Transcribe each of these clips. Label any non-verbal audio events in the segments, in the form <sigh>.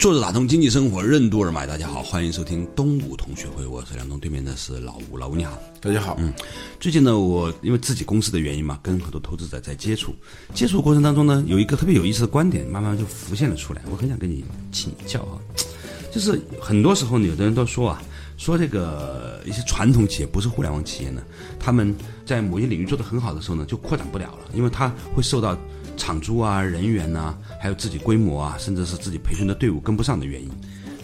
坐着打通经济生活任督二脉，大家好，欢迎收听东吴同学会，我是梁东，对面的是老吴，老吴你好，大家好。嗯，最近呢，我因为自己公司的原因嘛，跟很多投资者在接触，接触过程当中呢，有一个特别有意思的观点，慢慢就浮现了出来，我很想跟你请教啊，<tsk> 就是很多时候有的人都说啊，说这个一些传统企业不是互联网企业呢，他们在某些领域做得很好的时候呢，就扩展不了了，因为它会受到。场租啊，人员呐，还有自己规模啊，甚至是自己培训的队伍跟不上的原因。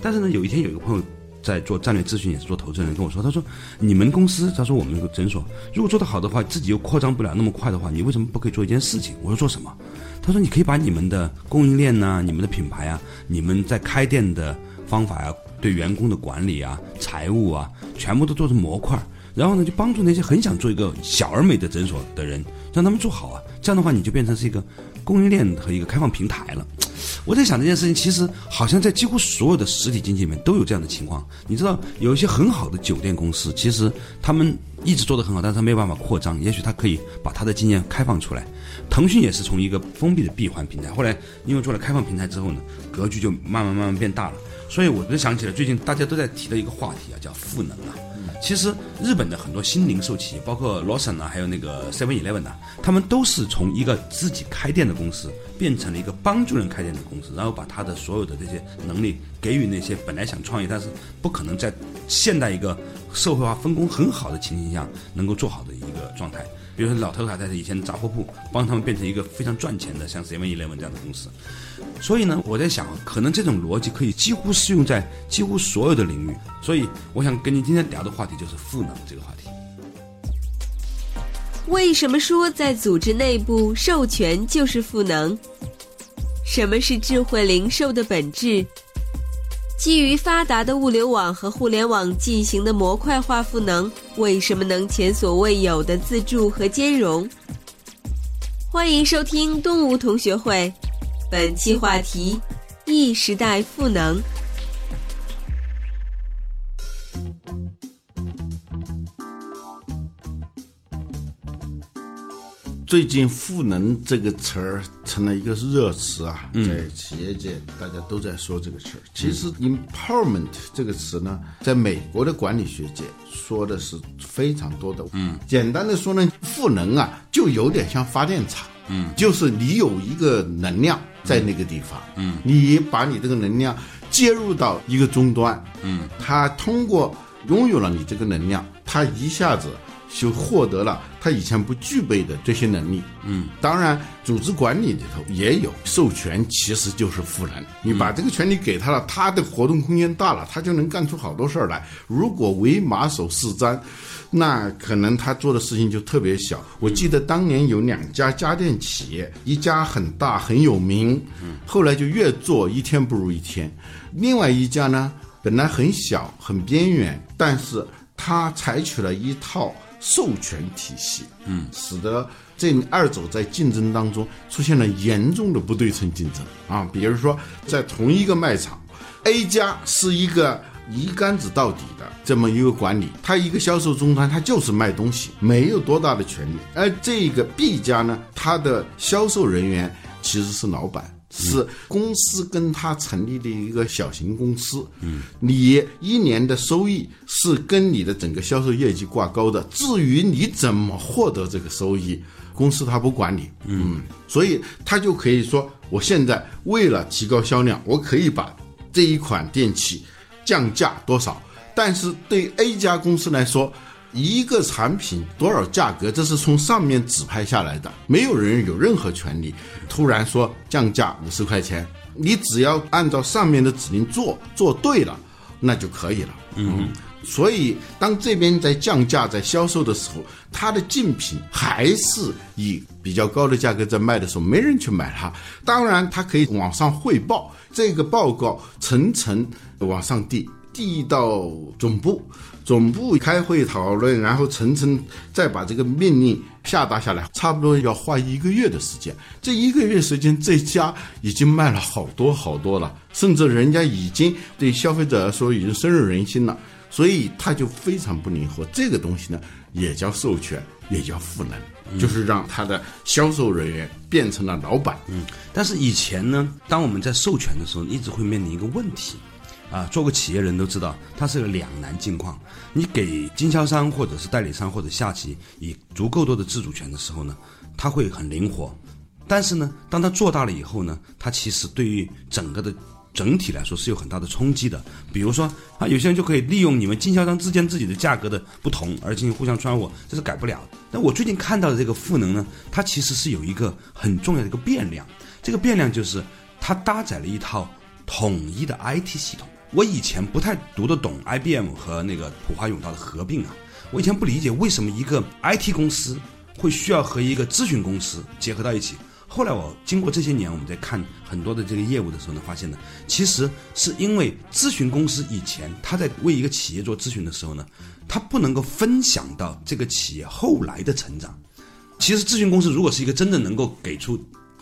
但是呢，有一天有一个朋友在做战略咨询，也是做投资人，跟我说，他说：“你们公司，他说我们诊所如果做得好的话，自己又扩张不了那么快的话，你为什么不可以做一件事情？”我说：“做什么？”他说：“你可以把你们的供应链呐，你们的品牌啊，你们在开店的方法呀，对员工的管理啊，财务啊，全部都做成模块。”然后呢，就帮助那些很想做一个小而美的诊所的人，让他们做好啊。这样的话，你就变成是一个供应链和一个开放平台了。我在想这件事情，其实好像在几乎所有的实体经济里面都有这样的情况。你知道，有一些很好的酒店公司，其实他们一直做得很好，但是他没有办法扩张。也许他可以把他的经验开放出来。腾讯也是从一个封闭的闭环平台，后来因为做了开放平台之后呢，格局就慢慢慢慢变大了。所以我就想起了最近大家都在提的一个话题啊，叫赋能啊。其实日本的很多新零售企业，包括 Lawson 啊，还有那个 Seven Eleven 呐，他们都是从一个自己开店的公司，变成了一个帮助人开店的公司，然后把他的所有的这些能力给予那些本来想创业但是不可能在现代一个社会化分工很好的情形下能够做好的一个状态。比如说老头太太以前的杂货铺，帮他们变成一个非常赚钱的，像 Seven Eleven 这样的公司。所以呢，我在想，可能这种逻辑可以几乎适用在几乎所有的领域。所以，我想跟您今天聊的话题就是赋能这个话题。为什么说在组织内部授权就是赋能？什么是智慧零售的本质？基于发达的物流网和互联网进行的模块化赋能，为什么能前所未有的自助和兼容？欢迎收听东吴同学会，本期话题：E 时代赋能。最近“赋能”这个词儿成了一个热词啊，在企业界大家都在说这个词儿。其实 “empowerment” 这个词呢，在美国的管理学界说的是非常多的。嗯，简单的说呢，赋能啊，就有点像发电厂。嗯，就是你有一个能量在那个地方。嗯，你把你这个能量接入到一个终端。嗯，它通过拥有了你这个能量，它一下子。就获得了他以前不具备的这些能力。嗯，当然，组织管理里头也有授权，其实就是赋能。你把这个权利给他了，他的活动空间大了，他就能干出好多事儿来。如果唯马首是瞻，那可能他做的事情就特别小。我记得当年有两家家电企业，一家很大很有名，后来就越做一天不如一天。另外一家呢，本来很小很边缘，但是他采取了一套。授权体系，嗯，使得这二者在竞争当中出现了严重的不对称竞争啊。比如说，在同一个卖场，A 家是一个一竿子到底的这么一个管理，他一个销售终端，他就是卖东西，没有多大的权利。而这个 B 家呢，他的销售人员其实是老板。是公司跟他成立的一个小型公司，嗯，你一年的收益是跟你的整个销售业绩挂钩的。至于你怎么获得这个收益，公司他不管你，嗯，所以他就可以说，我现在为了提高销量，我可以把这一款电器降价多少。但是对 A 家公司来说，一个产品多少价格，这是从上面指派下来的，没有人有任何权利突然说降价五十块钱，你只要按照上面的指令做，做对了，那就可以了。嗯，所以当这边在降价在销售的时候，它的竞品还是以比较高的价格在卖的时候，没人去买它。当然，它可以往上汇报，这个报告层层往上递。递到总部，总部开会讨论，然后层层再把这个命令下达下来，差不多要花一个月的时间。这一个月时间，这家已经卖了好多好多了，甚至人家已经对消费者来说已经深入人心了，所以他就非常不灵活。这个东西呢，也叫授权，也叫赋能，就是让他的销售人员变成了老板。嗯，但是以前呢，当我们在授权的时候，一直会面临一个问题。啊，做过企业人都知道，它是个两难境况。你给经销商或者是代理商或者下级以足够多的自主权的时候呢，他会很灵活。但是呢，当他做大了以后呢，他其实对于整个的整体来说是有很大的冲击的。比如说，啊，有些人就可以利用你们经销商之间自己的价格的不同而进行互相穿我，这是改不了的。那我最近看到的这个赋能呢，它其实是有一个很重要的一个变量，这个变量就是它搭载了一套统一的 IT 系统。我以前不太读得懂 IBM 和那个普华永道的合并啊，我以前不理解为什么一个 IT 公司会需要和一个咨询公司结合到一起。后来我经过这些年，我们在看很多的这个业务的时候呢，发现呢，其实是因为咨询公司以前他在为一个企业做咨询的时候呢，他不能够分享到这个企业后来的成长。其实咨询公司如果是一个真正能够给出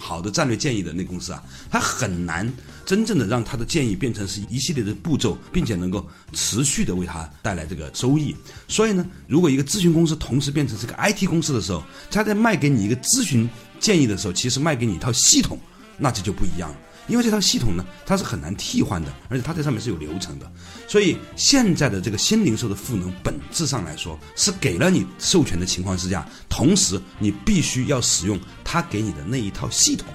好的战略建议的那公司啊，它很难真正的让他的建议变成是一系列的步骤，并且能够持续的为他带来这个收益。所以呢，如果一个咨询公司同时变成这个 IT 公司的时候，他在卖给你一个咨询建议的时候，其实卖给你一套系统，那这就不一样了。因为这套系统呢，它是很难替换的，而且它在上面是有流程的。所以现在的这个新零售的赋能，本质上来说是给了你授权的情况之下，同时你必须要使用他给你的那一套系统。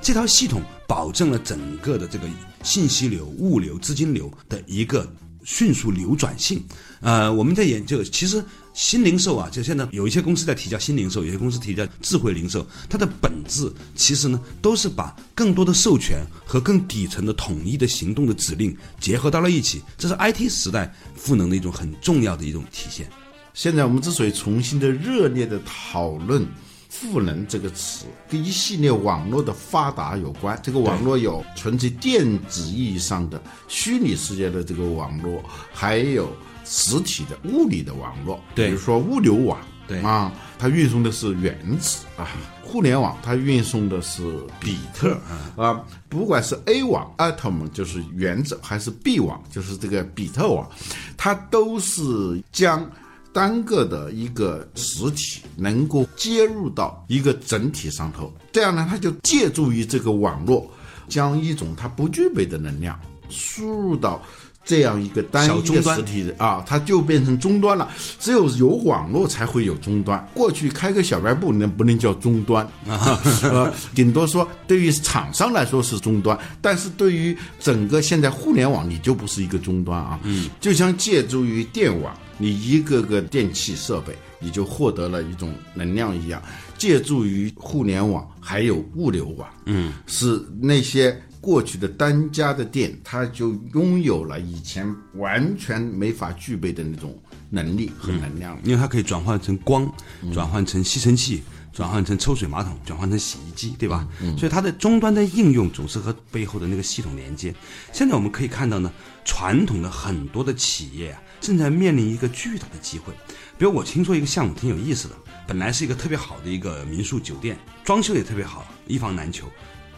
这套系统保证了整个的这个信息流、物流、资金流的一个迅速流转性。呃，我们在研究，其实。新零售啊，就现在有一些公司在提叫新零售，有些公司提叫智慧零售。它的本质其实呢，都是把更多的授权和更底层的统一的行动的指令结合到了一起。这是 IT 时代赋能的一种很重要的一种体现。现在我们之所以重新的热烈的讨论“赋能”这个词，跟一系列网络的发达有关。这个网络有纯粹电子意义上的虚拟世界的这个网络，还有。实体的物理的网络，比如说物流网，对啊，它运送的是原子啊；互联网它运送的是比特啊。不管是 A 网 （atom） 就是原子，还是 B 网就是这个比特网，它都是将单个的一个实体能够接入到一个整体上头。这样呢，它就借助于这个网络，将一种它不具备的能量输入到。这样一个单一的实体啊，它就变成终端了。只有有网络才会有终端。过去开个小卖部能不能叫终端啊？<laughs> 顶多说对于厂商来说是终端，但是对于整个现在互联网，你就不是一个终端啊。嗯，就像借助于电网，你一个个电器设备，你就获得了一种能量一样。借助于互联网，还有物流网，嗯，是那些。过去的单家的店，它就拥有了以前完全没法具备的那种能力和能量，因为它可以转换成光，转换成吸尘器，转换成抽水马桶，转换成洗衣机，对吧？所以它的终端的应用总是和背后的那个系统连接。现在我们可以看到呢，传统的很多的企业啊，正在面临一个巨大的机会。比如我听说一个项目挺有意思的，本来是一个特别好的一个民宿酒店，装修也特别好，一房难求，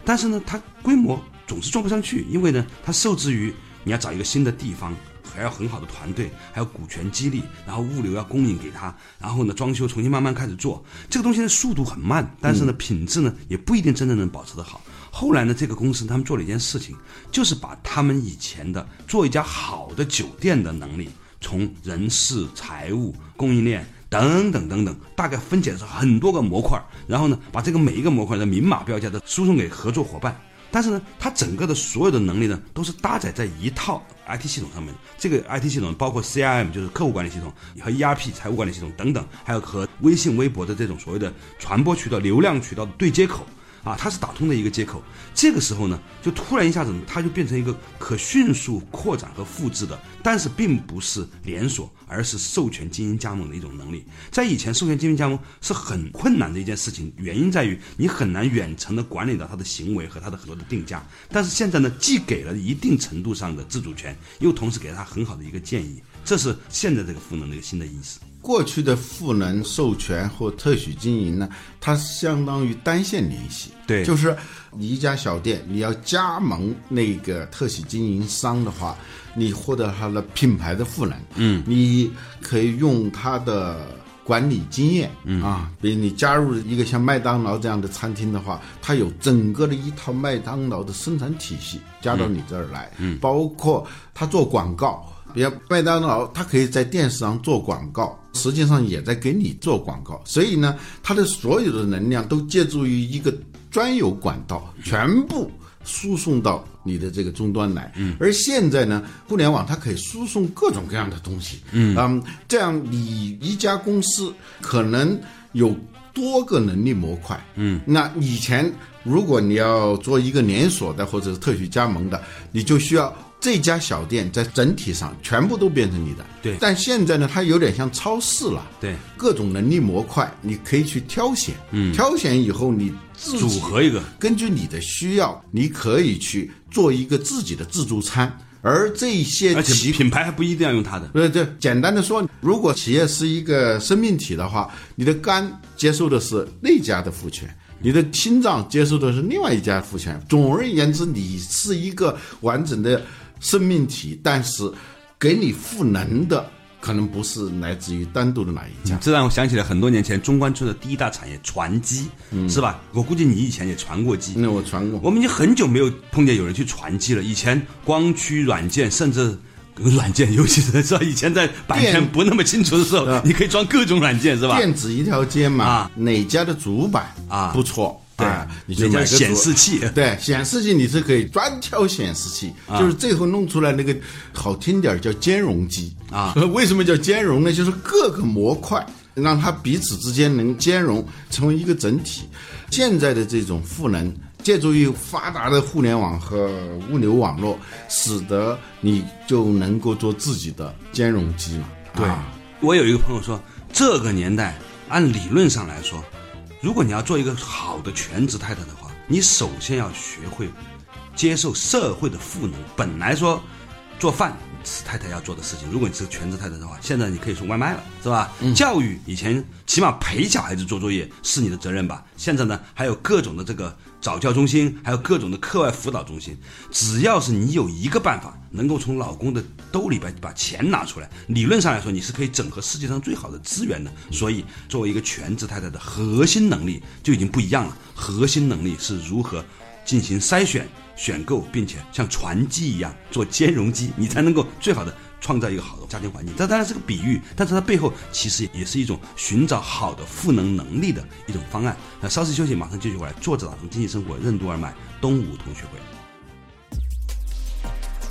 但是呢，它规模。总是做不上去，因为呢，它受制于你要找一个新的地方，还要很好的团队，还有股权激励，然后物流要供应给他，然后呢，装修重新慢慢开始做，这个东西的速度很慢，但是呢，品质呢也不一定真正能保持得好。后来呢，这个公司他们做了一件事情，就是把他们以前的做一家好的酒店的能力，从人事、财务、供应链等等等等，大概分解成很多个模块，然后呢，把这个每一个模块的明码标价的输送给合作伙伴。但是呢，它整个的所有的能力呢，都是搭载在一套 IT 系统上面。这个 IT 系统包括 CRM，就是客户管理系统和 ERP 财务管理系统等等，还有和微信、微博的这种所谓的传播渠道、流量渠道的对接口。啊，它是打通的一个接口。这个时候呢，就突然一下子，它就变成一个可迅速扩展和复制的，但是并不是连锁，而是授权经营加盟的一种能力。在以前，授权经营加盟是很困难的一件事情，原因在于你很难远程的管理到它的行为和它的很多的定价。但是现在呢，既给了一定程度上的自主权，又同时给了它很好的一个建议，这是现在这个赋能的一个新的意思。过去的赋能授权或特许经营呢，它相当于单线联系。对就是你一家小店，你要加盟那个特许经营商的话，你获得它的品牌的赋能。嗯，你可以用它的。管理经验嗯啊，比如你加入一个像麦当劳这样的餐厅的话，它有整个的一套麦当劳的生产体系加到你这儿来，嗯，包括它做广告，比如麦当劳，它可以在电视上做广告，实际上也在给你做广告，所以呢，它的所有的能量都借助于一个专有管道，全部。输送到你的这个终端来，嗯，而现在呢，互联网它可以输送各种各样的东西，嗯，这样你一家公司可能有多个能力模块，嗯，那以前如果你要做一个连锁的或者是特许加盟的，你就需要。这家小店在整体上全部都变成你的，对。但现在呢，它有点像超市了，对。各种能力模块，你可以去挑选，嗯，挑选以后你自己组合一个，根据你的需要，你可以去做一个自己的自助餐。而这些而且品牌还不一定要用它的，对对。简单的说，如果企业是一个生命体的话，你的肝接受的是那家的赋权。你的心脏接受的是另外一家赋权。总而言之，你是一个完整的。生命体，但是给你赋能的可能不是来自于单独的哪一家。这让我想起了很多年前中关村的第一大产业传机，是吧？我估计你以前也传过机。那我传过。我们已经很久没有碰见有人去传机了。以前光驱软件，甚至 <laughs> 软件，尤其是是吧？以前在版权不那么清楚的时候，你可以装各种软件，是吧？电子一条街嘛，啊哪家的主板啊不错。对，你就买个显示器。<laughs> 对，显示器你是可以专挑显示器，就是最后弄出来那个好听点叫兼容机啊。<laughs> 为什么叫兼容呢？就是各个模块让它彼此之间能兼容，成为一个整体。现在的这种赋能，借助于发达的互联网和物流网络，使得你就能够做自己的兼容机嘛。对，我有一个朋友说，这个年代按理论上来说。如果你要做一个好的全职太太的话，你首先要学会接受社会的赋能。本来说做饭是太太要做的事情，如果你是个全职太太的话，现在你可以送外卖了，是吧？教育以前起码陪小孩子做作业是你的责任吧？现在呢，还有各种的这个。早教中心，还有各种的课外辅导中心，只要是你有一个办法，能够从老公的兜里边把钱拿出来，理论上来说，你是可以整合世界上最好的资源的。所以，作为一个全职太太的核心能力就已经不一样了。核心能力是如何进行筛选、选购，并且像传机一样做兼容机，你才能够最好的。创造一个好的家庭环境，这当然是个比喻，但是它背后其实也是一种寻找好的赋能能力的一种方案。那稍事休息，马上继续过来。作者打通经济生活任督二脉，东吴同学会。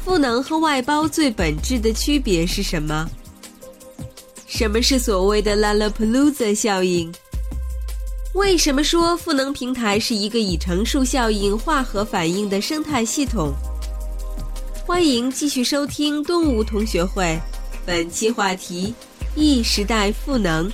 赋能和外包最本质的区别是什么？什么是所谓的 Lollapalooza 效应？为什么说赋能平台是一个以乘数效应化合反应的生态系统？欢迎继续收听东吴同学会，本期话题：E 时代赋能。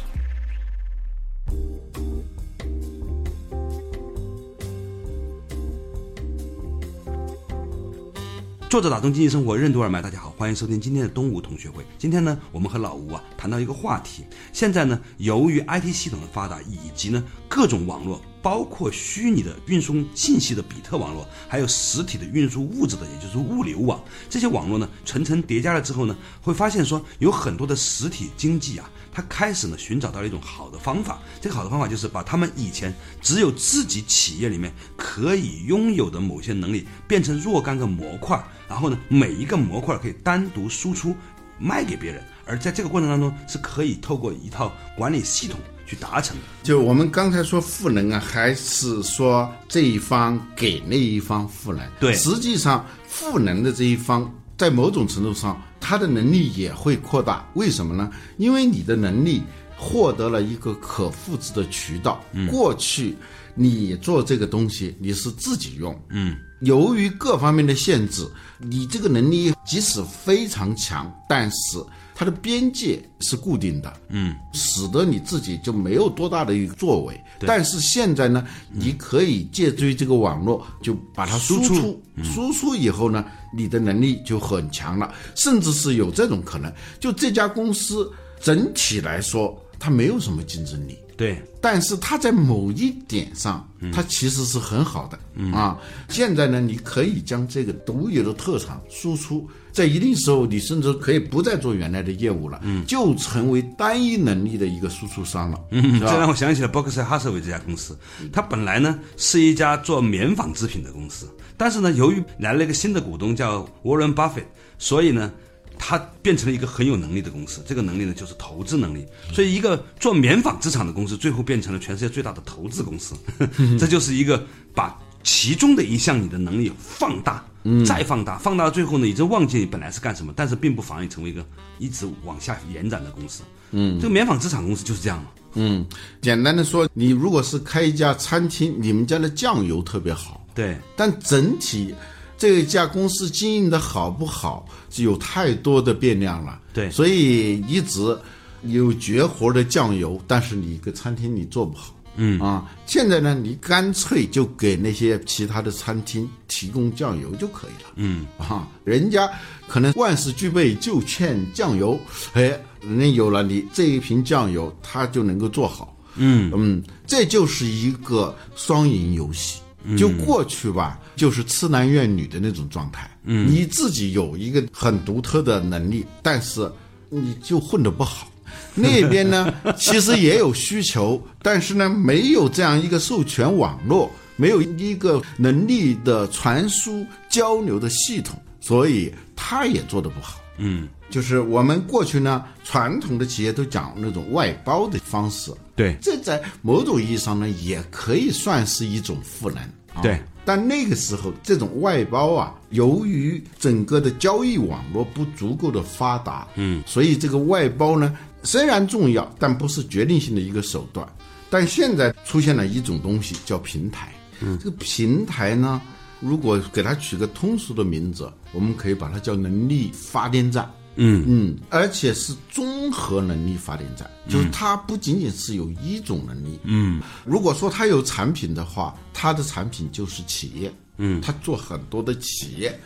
作者打通经济生活任督二脉，大家好，欢迎收听今天的东吴同学会。今天呢，我们和老吴啊谈到一个话题。现在呢，由于 IT 系统的发达，以及呢各种网络。包括虚拟的运送信息的比特网络，还有实体的运输物质的，也就是物流网。这些网络呢，层层叠加了之后呢，会发现说有很多的实体经济啊，它开始呢寻找到了一种好的方法。这个好的方法就是把他们以前只有自己企业里面可以拥有的某些能力，变成若干个模块，然后呢，每一个模块可以单独输出卖给别人，而在这个过程当中是可以透过一套管理系统。去达成的，就我们刚才说赋能啊，还是说这一方给那一方赋能？对，实际上赋能的这一方，在某种程度上，他的能力也会扩大。为什么呢？因为你的能力获得了一个可复制的渠道。过去你做这个东西，你是自己用，嗯，由于各方面的限制，你这个能力即使非常强，但是它的边界是固定的，嗯，使得你自己就没有多大的一个作为。但是现在呢，你可以借助于这个网络，就把它输出，输出以后呢，你的能力就很强了，甚至是有这种可能，就这家公司整体来说，它没有什么竞争力。对，但是它在某一点上，它其实是很好的、啊。现在呢，你可以将这个独有的特长输出，在一定时候，你甚至可以不再做原来的业务了，就成为单一能力的一个输出商了？这让我想起了伯克希尔哈瑟韦这家公司，它本来呢是一家做棉纺织品的公司，但是呢，由于来了一个新的股东叫沃伦巴菲特，所以呢。它变成了一个很有能力的公司，这个能力呢就是投资能力。所以，一个做棉纺织厂的公司，最后变成了全世界最大的投资公司。<laughs> 这就是一个把其中的一项你的能力放大，再放大，放大到最后呢，已经忘记你本来是干什么，但是并不妨碍成为一个一直往下延展的公司。嗯，这个棉纺织厂公司就是这样嘛。嗯，简单的说，你如果是开一家餐厅，你们家的酱油特别好，对，但整体这家公司经营的好不好，是有太多的变量了。对所以一直有绝活的酱油，但是你一个餐厅你做不好。嗯啊，现在呢，你干脆就给那些其他的餐厅提供酱油就可以了。嗯啊，人家可能万事俱备就欠酱油，哎，人家有了你这一瓶酱油，他就能够做好。嗯嗯，这就是一个双赢游戏。就过去吧，就是痴男怨女的那种状态。嗯，你自己有一个很独特的能力，但是你就混得不好。<laughs> 那边呢，其实也有需求，但是呢，没有这样一个授权网络，没有一个能力的传输交流的系统，所以他也做得不好。嗯，就是我们过去呢，传统的企业都讲那种外包的方式，对。这在某种意义上呢，也可以算是一种赋能。啊。对，但那个时候这种外包啊，由于整个的交易网络不足够的发达，嗯，所以这个外包呢虽然重要，但不是决定性的一个手段。但现在出现了一种东西叫平台，嗯，这个平台呢，如果给它取个通俗的名字，我们可以把它叫能力发电站。嗯嗯，而且是综合能力发电站，就是它不仅仅是有一种能力。嗯，如果说它有产品的话，它的产品就是企业。嗯，它做很多的企业，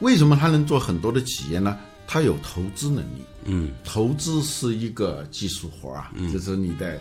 为什么它能做很多的企业呢？它有投资能力。嗯，投资是一个技术活儿啊，就是你的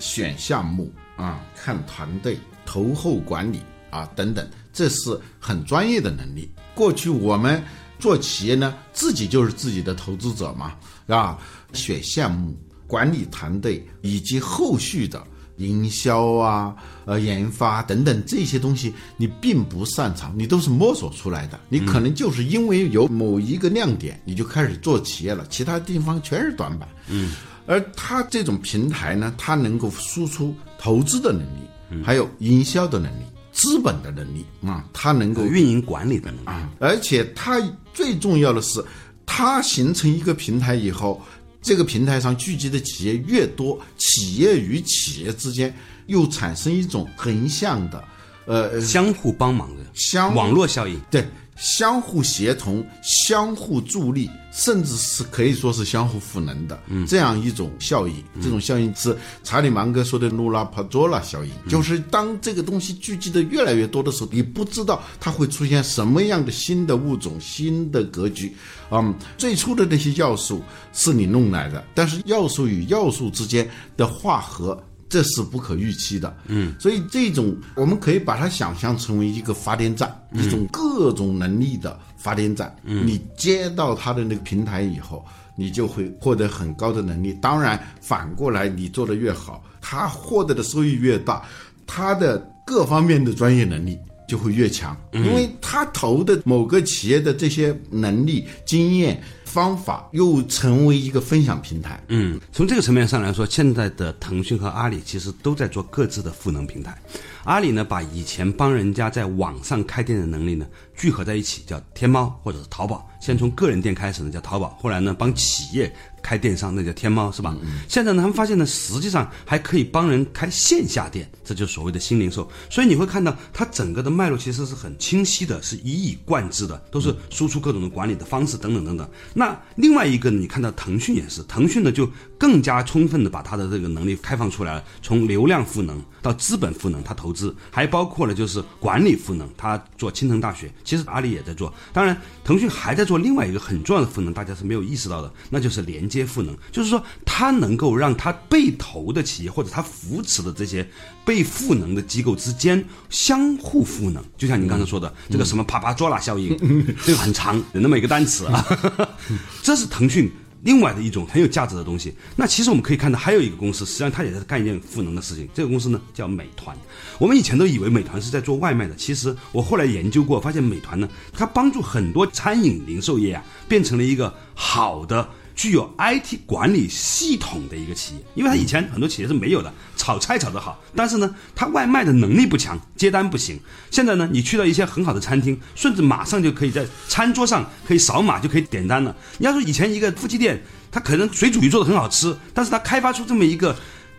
选项目啊、看团队、投后管理啊等等，这是很专业的能力。过去我们做企业呢，自己就是自己的投资者嘛，啊，选项目、管理团队以及后续的营销啊、呃研发等等这些东西，你并不擅长，你都是摸索出来的。你可能就是因为有某一个亮点，你就开始做企业了，其他地方全是短板。嗯，而它这种平台呢，它能够输出投资的能力，还有营销的能力、资本的能力啊，它能够运营管理的能力。啊，而且它最重要的是，它形成一个平台以后，这个平台上聚集的企业越多，企业与企业之间又产生一种横向的，呃，相互帮忙的相网络效应。对，相互协同、相互助力，甚至是可以说是相互赋能的，这样一种效应。这种效应是查理芒格说的卢拉帕佐拉效应，就是当这个东西聚集的越来越多的时候，你不知道它会出现什么样的新的物种、新的格局。嗯，最初的那些要素是你弄来的，但是要素与要素之间的化合。这是不可预期的，嗯，所以这种我们可以把它想象成为一个发电站，一种各种能力的发电站。嗯，你接到它的那个平台以后，你就会获得很高的能力。当然，反过来你做的越好，他获得的收益越大，他的各方面的专业能力就会越强，因为他投的某个企业的这些能力、经验、方法又成为一个分享平台。嗯，从这个层面上来说，现在的腾讯和阿里其实都在做各自的赋能平台。阿里呢把以前帮人家在网上开店的能力呢聚合在一起，叫天猫或者是淘宝。先从个人店开始呢叫淘宝，后来呢帮企业开电商那叫天猫，是吧？现在呢他们发现呢，实际上还可以帮人开线下店，这就是所谓的新零售。所以你会看到它整个的脉络其实是很清晰的，是一以贯之的，都是输出各种的管理的方式等等等等。那另外一个呢，你看到腾讯也是，腾讯呢就更加充分的把它的这个能力开放出来了，从流量赋能到资本赋能，他投资，还包括了就是管理赋能，他做青藤大学，其实阿里也在做。当然，腾讯还在做另外一个很重要的赋能，大家是没有意识到的，那就是连接赋能，就是说它能够让它被投的企业或者它扶持的这些被赋能的机构之间相互赋能，就像您刚才说的这个什么帕帕佐拉效应，这个很长，有那么一个单词啊，<laughs> 这是腾讯。另外的一种很有价值的东西。那其实我们可以看到，还有一个公司，实际上它也在干一件赋能的事情。这个公司呢叫美团。我们以前都以为美团是在做外卖的，其实我后来研究过，发现美团呢，它帮助很多餐饮零售业啊，变成了一个好的。具有 IT 管理系统的一个企业，因为它以前很多企业是没有的，炒菜炒得好，但是呢，它外卖的能力不强，接单不行。现在呢，你去到一些很好的餐厅，甚至马上就可以在餐桌上可以扫码就可以点单了。你要说以前一个夫妻店，它可能水煮鱼做的很好吃，但是它开发出这么一个。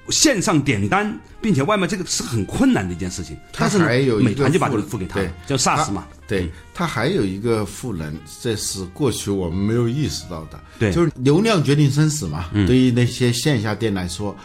线上点单，并且外卖这个是很困难的一件事情。但是呢还有美团就把这赋个付给他对，叫 SaaS 嘛。对，它还有一个赋能，这是过去我们没有意识到的。对就是流量决定生死嘛。对于那些线下店来说，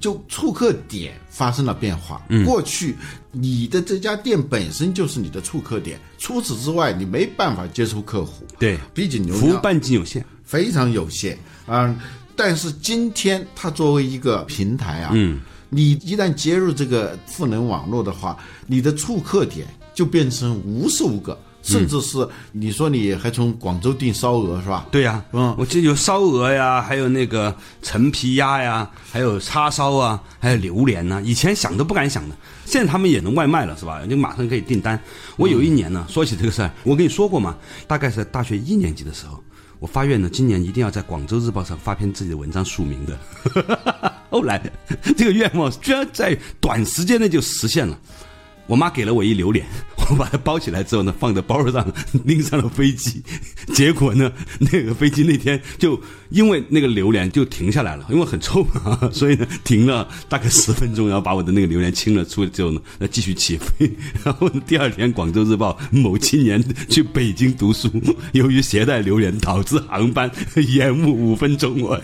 就触客点发生了变化。过去你的这家店本身就是你的触客点，除此之外你没办法接触客户。对毕竟流量服务半径有限。非常有限啊、但是今天它作为一个平台啊，嗯，你一旦接入这个赋能网络的话，你的触客点就变成无数个，甚至是你说你还从广州订烧鹅是吧？对呀、嗯我记得有烧鹅呀，还有那个陈皮鸭呀，还有叉烧啊，还有榴莲呐、以前想都不敢想的，现在他们也能外卖了，是吧？就马上可以订单。我有一年呢，说起这个事儿，我跟你说过嘛，大概是在大学一年级的时候，我发愿呢，今年一定要在广州日报上发篇自己的文章署名的。<laughs> 后来这个愿望居然在短时间内就实现了。我妈给了我一榴莲，我把它包起来之后呢，放在包上，拎上了飞机。结果呢，那个飞机那天就因为那个榴莲就停下来了，因为很臭嘛，<laughs> 所以呢停了大概十分钟，然后把我的那个榴莲清了出来之后呢，那继续起飞。<laughs> 然后第二天，《广州日报》某青年去北京读书，由于携带榴莲导致航班延误五分钟，我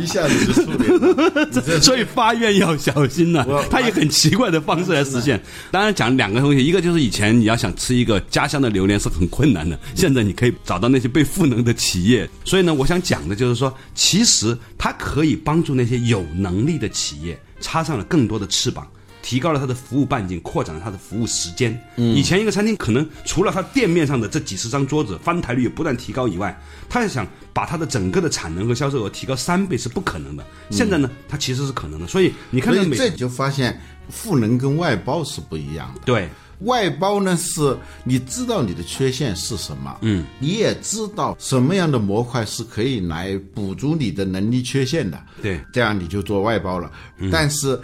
一下子就触脸了。<laughs> 所以发愿要小心呐、我他以很奇怪的方式来实现。当然讲两个东西，一个就是以前你要想吃一个家乡的榴莲是很困难的，现在你可以找到那些被赋能的企业。所以呢，我想讲的就是说，其实它可以帮助那些有能力的企业插上了更多的翅膀。提高了它的服务半径，扩展了它的服务时间。以前一个餐厅可能除了它店面上的这几十张桌子翻台率不断提高以外，它要想把它的整个的产能和销售额提高三倍是不可能的。现在呢，它其实是可能的。所以你看到这就发现赋能跟外包是不一样的。对外包呢，是你知道你的缺陷是什么，嗯，你也知道什么样的模块是可以来补足你的能力缺陷的，对。这样你就做外包了。但是，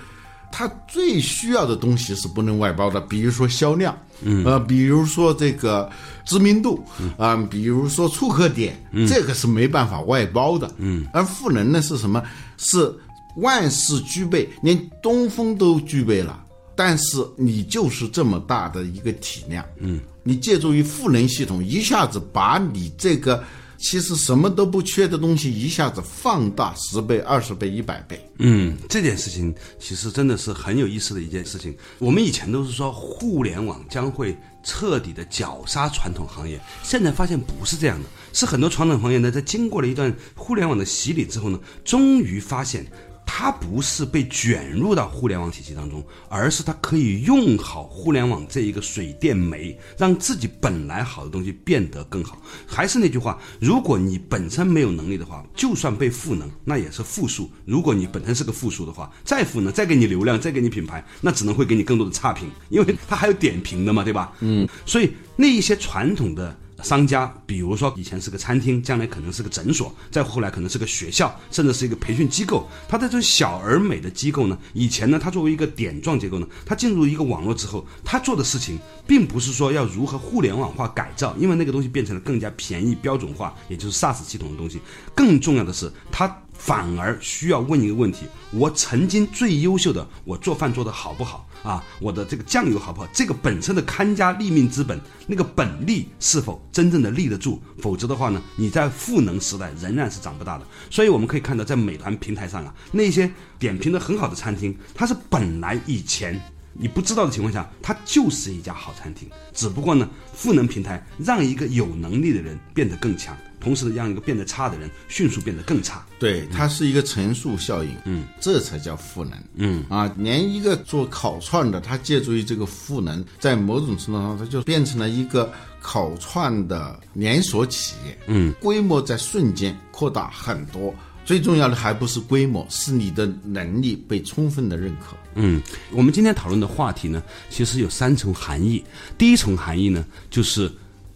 它最需要的东西是不能外包的，比如说销量，嗯，呃，比如说这个知名度，啊、比如说触客点，这个是没办法外包的，嗯，而赋能呢是什么？是万事俱备，连东风都具备了。但是你就是这么大的一个体量，嗯，你借助于赋能系统，一下子把你这个其实什么都不缺的东西，一下子放大十倍、二十倍、一百倍。嗯，这件事情其实真的是很有意思的一件事情。我们以前都是说互联网将会彻底的绞杀传统行业，现在发现不是这样的，是很多传统行业呢，在经过了一段互联网的洗礼之后呢，终于发现。它不是被卷入到互联网体系当中，而是它可以用好互联网这一个水电煤，让自己本来好的东西变得更好。还是那句话，如果你本身没有能力的话，就算被赋能，那也是负数；如果你本身是个负数的话，再赋能，再给你流量，再给你品牌，那只能会给你更多的差评，因为它还有点评的嘛，对吧？嗯，所以那一些传统的。商家，比如说以前是个餐厅，将来可能是个诊所，再后来可能是个学校，甚至是一个培训机构。它的这种小而美的机构呢，以前呢，它作为一个点状结构呢，它进入一个网络之后，它做的事情并不是说要如何互联网化改造，因为那个东西变成了更加便宜、标准化，也就是 SaaS 系统的东西。更重要的是，它反而需要问一个问题：我曾经最优秀的，我做饭做得好不好啊？我的这个酱油好不好？这个本身的看家立命之本，那个本力是否真正的立得住？否则的话呢，你在赋能时代仍然是长不大的。所以我们可以看到，在美团平台上啊，那些点评的很好的餐厅，它是本来以前。你不知道的情况下，它就是一家好餐厅。只不过呢，赋能平台让一个有能力的人变得更强，同时让一个变得差的人迅速变得更差。对，它是一个乘数效应，嗯，这才叫赋能，嗯啊，连一个做烤串的，他借助于这个赋能，在某种程度上，他就变成了一个烤串的连锁企业，嗯，规模在瞬间扩大很多。最重要的还不是规模，是你的能力被充分的认可。嗯，我们今天讨论的话题呢，其实有三重含义。第一重含义呢，就是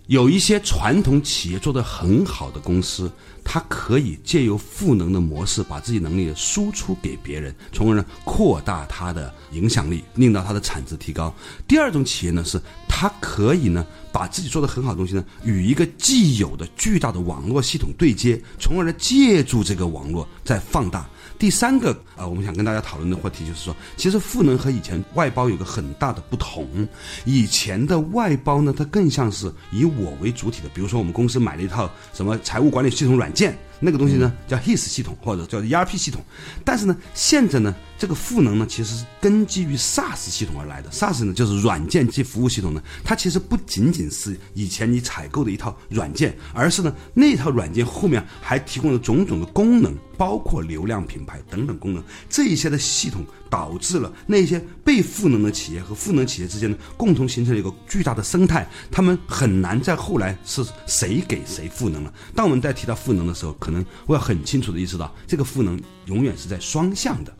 有一些传统企业做得很好的公司，它可以借由赋能的模式，把自己能力输出给别人，从而呢扩大它的影响力，令到它的产值提高。第二种企业呢，是它可以呢。把自己做的很好的东西呢，与一个既有的巨大的网络系统对接，从而呢借助这个网络再放大。第三个啊，我们想跟大家讨论的话题就是说，其实赋能和以前外包有个很大的不同。以前的外包呢，它更像是以我为主体的，比如说我们公司买了一套什么财务管理系统软件。那个东西呢叫 HIS 系统或者叫 ERP 系统，但是呢，现在呢，这个赋能呢其实是根基于 SaaS 系统而来的。SaaS 呢就是软件及服务系统呢，它其实不仅仅是以前你采购的一套软件，而是呢那套软件后面还提供了种种的功能，包括流量品牌等等功能。这一些的系统导致了那些被赋能的企业和赋能企业之间呢，共同形成了一个巨大的生态，他们很难在后来是谁给谁赋能了。当我们在提到赋能的时候，可能我要很清楚的意识到，这个赋能永远是在双向的。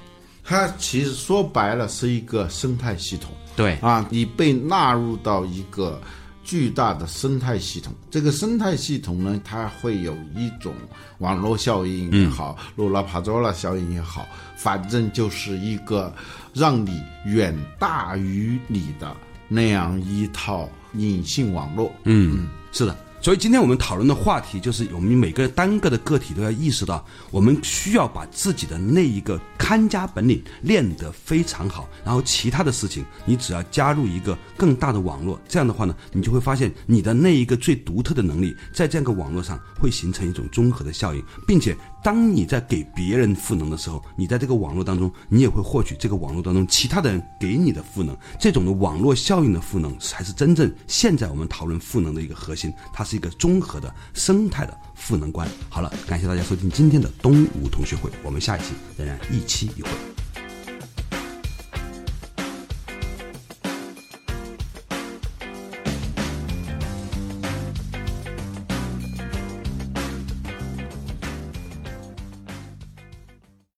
它其实说白了是一个生态系统。对啊，你被纳入到一个巨大的生态系统。这个生态系统呢，它会有一种网络效应也好，罗拉帕佐拉效应也好，反正就是一个让你远大于你的那样一套隐性网络。嗯，是的。所以今天我们讨论的话题就是，我们每个单个的个体都要意识到，我们需要把自己的那一个看家本领练得非常好，然后其他的事情，你只要加入一个更大的网络，这样的话呢，你就会发现你的那一个最独特的能力，在这样个网络上会形成一种综合的效应，并且当你在给别人赋能的时候，你在这个网络当中，你也会获取这个网络当中其他的人给你的赋能，这种的网络效应的赋能，才是真正现在我们讨论赋能的一个核心，它。是一个综合的生态的赋能观。好了，感谢大家收听今天的东吴同学会，我们下一期仍然一期一会。